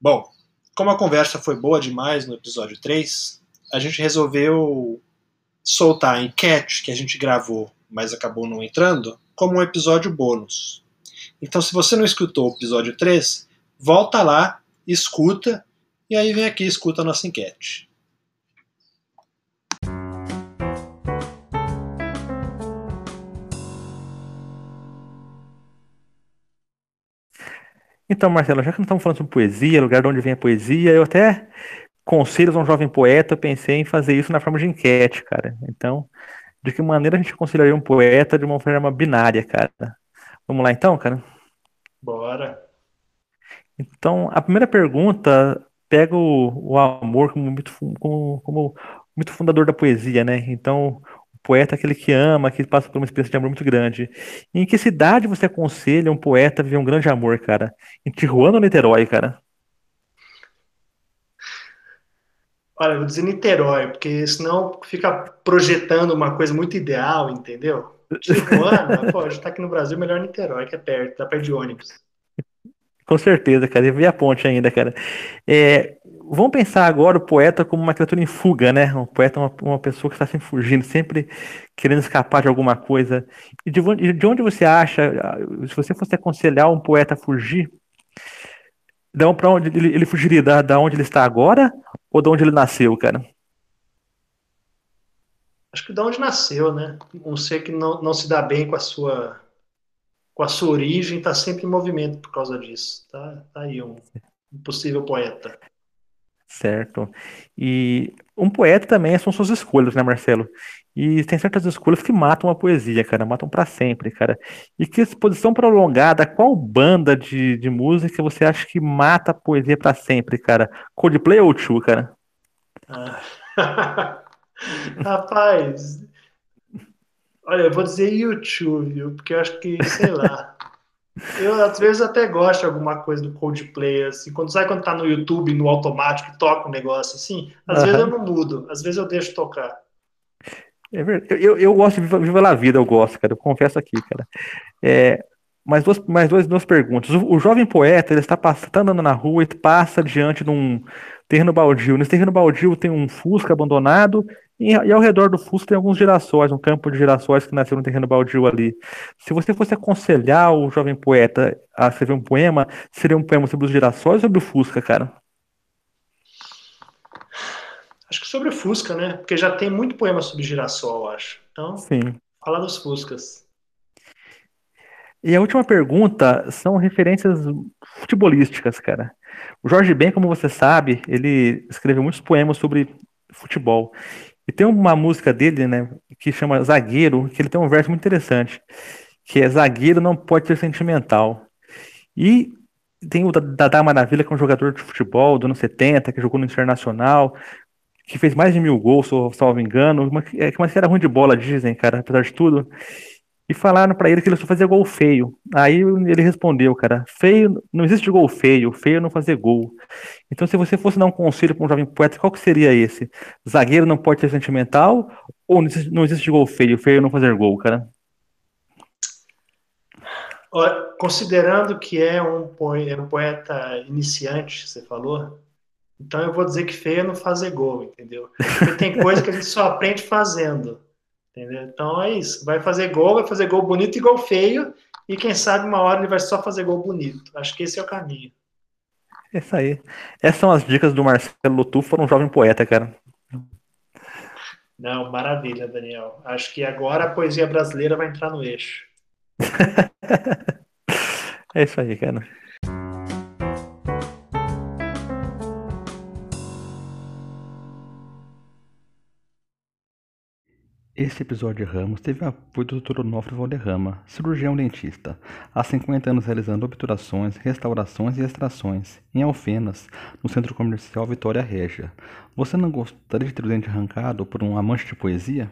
Bom, como a conversa foi boa demais no episódio 3, a gente resolveu soltar a enquete que a gente gravou, mas acabou não entrando, como um episódio bônus. Então, se você não escutou o episódio 3, volta lá, escuta, e aí vem aqui e escuta a nossa enquete. Então, Marcelo, já que nós estamos falando sobre poesia, lugar de onde vem a poesia, eu até conselhos a um jovem poeta, eu pensei em fazer isso na forma de enquete, cara. Então, de que maneira a gente aconselharia um poeta de uma forma binária, cara? Vamos lá então, cara? Bora. Então, a primeira pergunta pega o, o amor como muito, como, como muito fundador da poesia, né? Então, poeta é aquele que ama, que passa por uma experiência de amor muito grande. Em que cidade você aconselha um poeta a viver um grande amor, cara? Em Tijuana ou Niterói, cara? Olha, eu vou dizer Niterói, porque senão fica projetando uma coisa muito ideal, entendeu? Tijuana, pô, a gente tá aqui no Brasil, melhor Niterói, que é perto, dá ir de ônibus. Com certeza, cara. E vi a ponte ainda, cara. É, vamos pensar agora o poeta como uma criatura em fuga, né? Um poeta é uma, uma pessoa que está sempre fugindo, sempre querendo escapar de alguma coisa. E de, de onde você acha, se você fosse aconselhar um poeta a fugir, para onde ele, ele fugiria? Da, da onde ele está agora ou de onde ele nasceu, cara? Acho que da onde nasceu, né? Um ser que não, não se dá bem com a sua com a sua origem, está sempre em movimento por causa disso. Tá, tá aí um, um possível poeta. Certo. E um poeta também são suas escolhas, né, Marcelo? E tem certas escolhas que matam a poesia, cara, matam para sempre, cara. E que exposição prolongada, qual banda de, de música você acha que mata a poesia para sempre, cara? Coldplay ou Chu, cara? Ah. Rapaz, olha, eu vou dizer YouTube, viu? Porque eu acho que, sei lá. Eu, às vezes, até gosto de alguma coisa do Coldplay, assim. Quando sai quando tá no YouTube, no automático, toca um negócio assim, às uhum. vezes eu não mudo, às vezes eu deixo tocar. É verdade. Eu, eu gosto de Viva la Vida, eu gosto, cara. Eu confesso aqui, cara. É, mais duas, mais duas, duas perguntas. O, o jovem poeta, ele está, passando, está andando na rua e passa diante de um terreno baldio. Nesse terreno baldio tem um Fusca abandonado e, e, ao redor do Fusco tem alguns girassóis, um campo de girassóis que nasceu no terreno baldio ali. Se você fosse aconselhar o jovem poeta a escrever um poema, seria um poema sobre os girassóis ou sobre o Fusca, cara? Acho que sobre o Fusca, né? Porque já tem muito poema sobre girassol, acho. Então, Sim. fala dos Fuscas. E a última pergunta são referências futebolísticas, cara. O Jorge Ben, como você sabe, ele escreveu muitos poemas sobre futebol. E tem uma música dele, né, que chama Zagueiro, que ele tem um verso muito interessante, que é Zagueiro não pode ser sentimental. E tem o Dadá Maravilha, que é um jogador de futebol do ano 70, que jogou no Internacional, que fez mais de mil gols, se eu salvo engano, mas, é, que era ruim de bola, dizem, cara, apesar de tudo. E falaram para ele que ele só fazia gol feio. Aí ele respondeu, cara, feio, não existe gol feio, feio não fazer gol. Então, se você fosse dar um conselho para um jovem poeta, qual que seria esse? Zagueiro não pode ser sentimental ou não existe, não existe gol feio, feio não fazer gol, cara? Considerando que é um, poeta, um poeta iniciante, você falou, então eu vou dizer que feio é não fazer gol, entendeu? Porque tem coisa que a gente só aprende fazendo. Entendeu? Então é isso. Vai fazer gol, vai fazer gol bonito e gol feio. E quem sabe uma hora ele vai só fazer gol bonito. Acho que esse é o caminho. É isso aí. Essas são as dicas do Marcelo Lutufo, um jovem poeta, cara. Não, maravilha, Daniel. Acho que agora a poesia brasileira vai entrar no eixo. é isso aí, cara. Este episódio de Ramos teve o apoio do Dr. Onofre Valderrama, cirurgião dentista, há 50 anos realizando obturações, restaurações e extrações, em Alfenas, no Centro Comercial Vitória Régia. Você não gostaria de ter o dente arrancado por um amante de poesia?